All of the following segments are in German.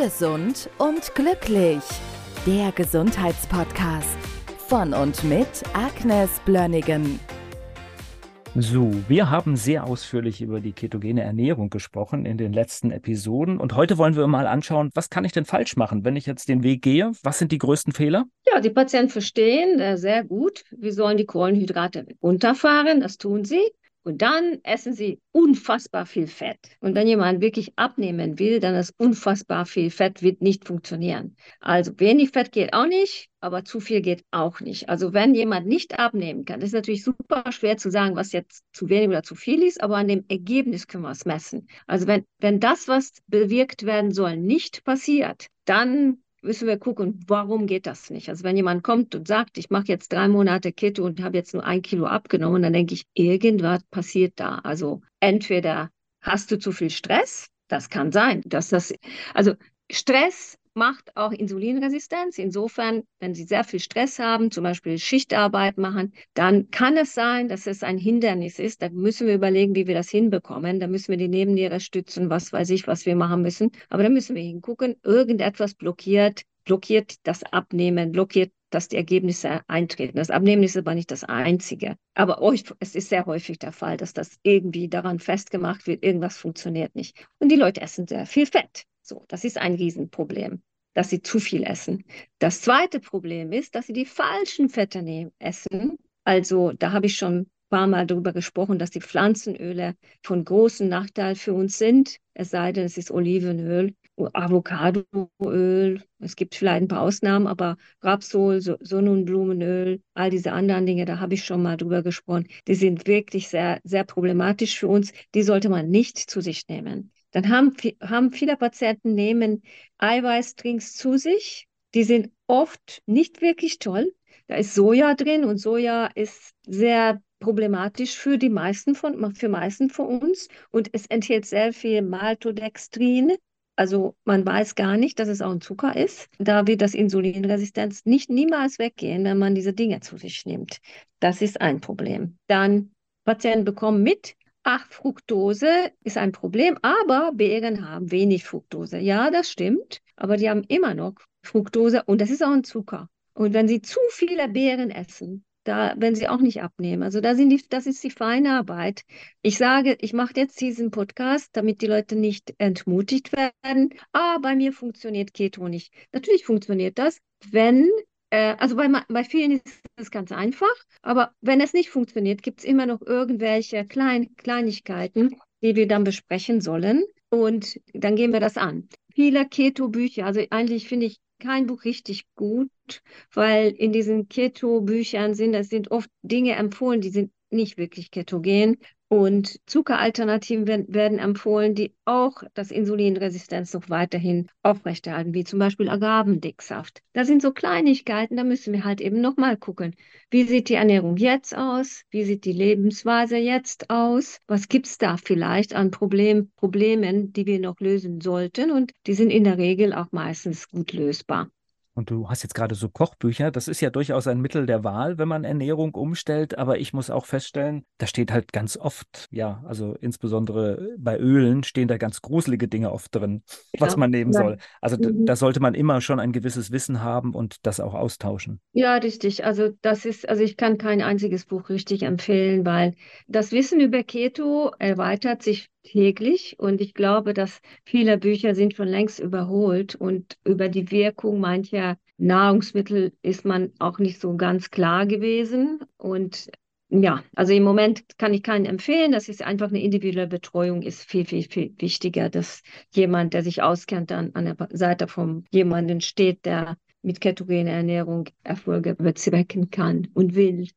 Gesund und glücklich. Der Gesundheitspodcast von und mit Agnes Blönnigan. So, wir haben sehr ausführlich über die ketogene Ernährung gesprochen in den letzten Episoden und heute wollen wir mal anschauen, was kann ich denn falsch machen, wenn ich jetzt den Weg gehe? Was sind die größten Fehler? Ja, die Patienten verstehen äh, sehr gut, wir sollen die Kohlenhydrate runterfahren, das tun sie. Und dann essen sie unfassbar viel Fett. Und wenn jemand wirklich abnehmen will, dann ist unfassbar viel Fett wird nicht funktionieren. Also wenig Fett geht auch nicht, aber zu viel geht auch nicht. Also wenn jemand nicht abnehmen kann, ist natürlich super schwer zu sagen, was jetzt zu wenig oder zu viel ist, aber an dem Ergebnis können wir es messen. Also wenn, wenn das, was bewirkt werden soll, nicht passiert, dann müssen wir gucken, warum geht das nicht? Also wenn jemand kommt und sagt, ich mache jetzt drei Monate Keto und habe jetzt nur ein Kilo abgenommen, dann denke ich, irgendwas passiert da. Also entweder hast du zu viel Stress, das kann sein, dass das, also Stress macht auch Insulinresistenz. Insofern, wenn Sie sehr viel Stress haben, zum Beispiel Schichtarbeit machen, dann kann es sein, dass es ein Hindernis ist. Da müssen wir überlegen, wie wir das hinbekommen. Da müssen wir die Nebenniere stützen, was weiß ich, was wir machen müssen. Aber da müssen wir hingucken, irgendetwas blockiert, blockiert das Abnehmen, blockiert dass die Ergebnisse eintreten. Das Abnehmen ist aber nicht das Einzige. Aber es ist sehr häufig der Fall, dass das irgendwie daran festgemacht wird, irgendwas funktioniert nicht. Und die Leute essen sehr viel Fett. So, das ist ein Riesenproblem dass sie zu viel essen. Das zweite Problem ist, dass sie die falschen Fette nehmen, essen. Also da habe ich schon ein paar Mal darüber gesprochen, dass die Pflanzenöle von großem Nachteil für uns sind, es sei denn, es ist Olivenöl, Avocadoöl. Es gibt vielleicht ein paar Ausnahmen, aber Rapsol, Sonnenblumenöl, all diese anderen Dinge, da habe ich schon mal drüber gesprochen, die sind wirklich sehr, sehr problematisch für uns. Die sollte man nicht zu sich nehmen. Dann haben, haben viele Patienten nehmen Eiweißdrinks zu sich. Die sind oft nicht wirklich toll. Da ist Soja drin und Soja ist sehr problematisch für die meisten von, für meisten von uns. Und es enthält sehr viel Maltodextrin. Also man weiß gar nicht, dass es auch ein Zucker ist. Da wird das Insulinresistenz nicht niemals weggehen, wenn man diese Dinge zu sich nimmt. Das ist ein Problem. Dann Patienten bekommen mit, ach, Fructose ist ein Problem, aber Beeren haben wenig Fructose. Ja, das stimmt, aber die haben immer noch Fructose und das ist auch ein Zucker. Und wenn sie zu viele Beeren essen, da wenn sie auch nicht abnehmen. Also da sind die, das ist die feine Arbeit. Ich sage, ich mache jetzt diesen Podcast, damit die Leute nicht entmutigt werden. Ah, bei mir funktioniert Keto nicht. Natürlich funktioniert das, wenn äh, also bei, bei vielen ist es ganz einfach, aber wenn es nicht funktioniert, gibt es immer noch irgendwelche Klein Kleinigkeiten, die wir dann besprechen sollen und dann gehen wir das an. Viele Keto-Bücher, also eigentlich finde ich kein Buch richtig gut, weil in diesen Keto-Büchern sind, das sind oft Dinge empfohlen, die sind nicht wirklich ketogen. Und Zuckeralternativen werden, empfohlen, die auch das Insulinresistenz noch weiterhin aufrechterhalten, wie zum Beispiel Agavendicksaft. Das sind so Kleinigkeiten, da müssen wir halt eben nochmal gucken. Wie sieht die Ernährung jetzt aus? Wie sieht die Lebensweise jetzt aus? Was gibt es da vielleicht an Problem, Problemen, die wir noch lösen sollten? Und die sind in der Regel auch meistens gut lösbar. Und du hast jetzt gerade so Kochbücher. Das ist ja durchaus ein Mittel der Wahl, wenn man Ernährung umstellt. Aber ich muss auch feststellen, da steht halt ganz oft, ja, also insbesondere bei Ölen stehen da ganz gruselige Dinge oft drin, was man nehmen ja. soll. Also mhm. da sollte man immer schon ein gewisses Wissen haben und das auch austauschen. Ja, richtig. Also das ist, also ich kann kein einziges Buch richtig empfehlen, weil das Wissen über Keto erweitert sich täglich. Und ich glaube, dass viele Bücher sind schon längst überholt und über die Wirkung mancher Nahrungsmittel ist man auch nicht so ganz klar gewesen. Und ja, also im Moment kann ich keinen empfehlen. Das ist einfach eine individuelle Betreuung, ist viel, viel, viel wichtiger, dass jemand, der sich auskennt, dann an der Seite von jemandem steht, der mit ketogener Ernährung Erfolge bezwecken kann und will.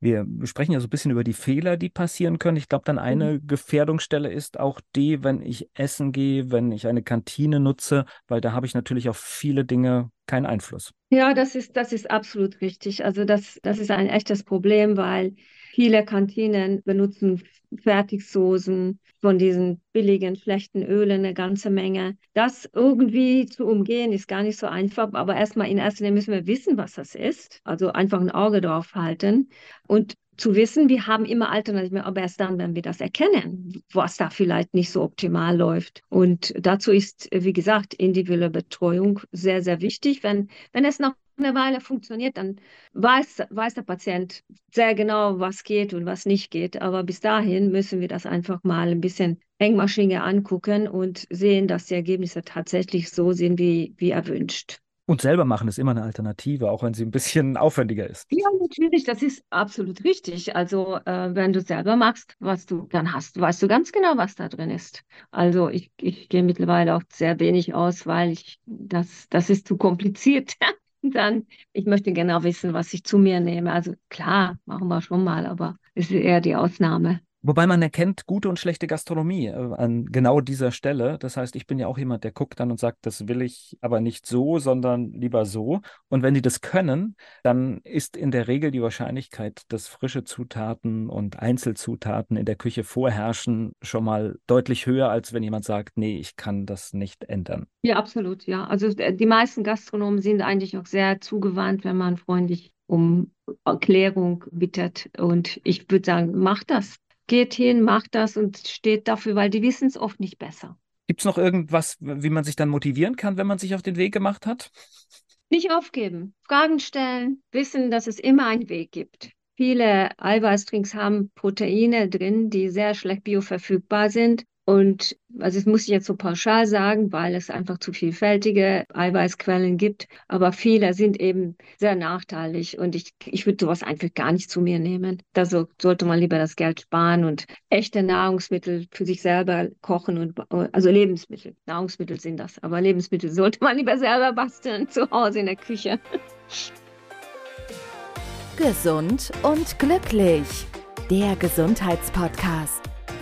Wir sprechen ja so ein bisschen über die Fehler, die passieren können. Ich glaube, dann eine mhm. Gefährdungsstelle ist auch die, wenn ich essen gehe, wenn ich eine Kantine nutze, weil da habe ich natürlich auf viele Dinge keinen Einfluss. Ja, das ist, das ist absolut richtig. Also das, das ist ein echtes Problem, weil viele Kantinen benutzen Fertigsoßen von diesen billigen, schlechten Ölen eine ganze Menge. Das irgendwie zu umgehen ist gar nicht so einfach, aber erstmal in erster Linie müssen wir wissen, was das ist. Also einfach ein Auge drauf halten. Und zu wissen, wir haben immer Alternativen, aber erst dann, wenn wir das erkennen, was da vielleicht nicht so optimal läuft. Und dazu ist, wie gesagt, individuelle Betreuung sehr, sehr wichtig. Wenn, wenn es nach einer Weile funktioniert, dann weiß, weiß der Patient sehr genau, was geht und was nicht geht. Aber bis dahin müssen wir das einfach mal ein bisschen engmaschiger angucken und sehen, dass die Ergebnisse tatsächlich so sind, wie, wie erwünscht. Und selber machen ist immer eine Alternative, auch wenn sie ein bisschen aufwendiger ist. Ja, natürlich, das ist absolut richtig. Also äh, wenn du selber machst, was du dann hast, weißt du ganz genau, was da drin ist. Also ich, ich gehe mittlerweile auch sehr wenig aus, weil ich das, das ist zu kompliziert. dann, ich möchte genau wissen, was ich zu mir nehme. Also klar, machen wir schon mal, aber es ist eher die Ausnahme. Wobei man erkennt gute und schlechte Gastronomie äh, an genau dieser Stelle. Das heißt, ich bin ja auch jemand, der guckt dann und sagt, das will ich aber nicht so, sondern lieber so. Und wenn die das können, dann ist in der Regel die Wahrscheinlichkeit, dass frische Zutaten und Einzelzutaten in der Küche vorherrschen, schon mal deutlich höher, als wenn jemand sagt, nee, ich kann das nicht ändern. Ja, absolut, ja. Also die meisten Gastronomen sind eigentlich auch sehr zugewandt, wenn man freundlich um Erklärung bittet. Und ich würde sagen, mach das geht hin, macht das und steht dafür, weil die wissen es oft nicht besser. Gibt es noch irgendwas, wie man sich dann motivieren kann, wenn man sich auf den Weg gemacht hat? Nicht aufgeben, Fragen stellen, wissen, dass es immer einen Weg gibt. Viele Eiweißdrinks haben Proteine drin, die sehr schlecht bioverfügbar sind. Und also das muss ich jetzt so pauschal sagen, weil es einfach zu vielfältige Eiweißquellen gibt. Aber viele sind eben sehr nachteilig und ich, ich würde sowas einfach gar nicht zu mir nehmen. Da so, sollte man lieber das Geld sparen und echte Nahrungsmittel für sich selber kochen und also Lebensmittel. Nahrungsmittel sind das, aber Lebensmittel sollte man lieber selber basteln zu Hause in der Küche. Gesund und glücklich. Der Gesundheitspodcast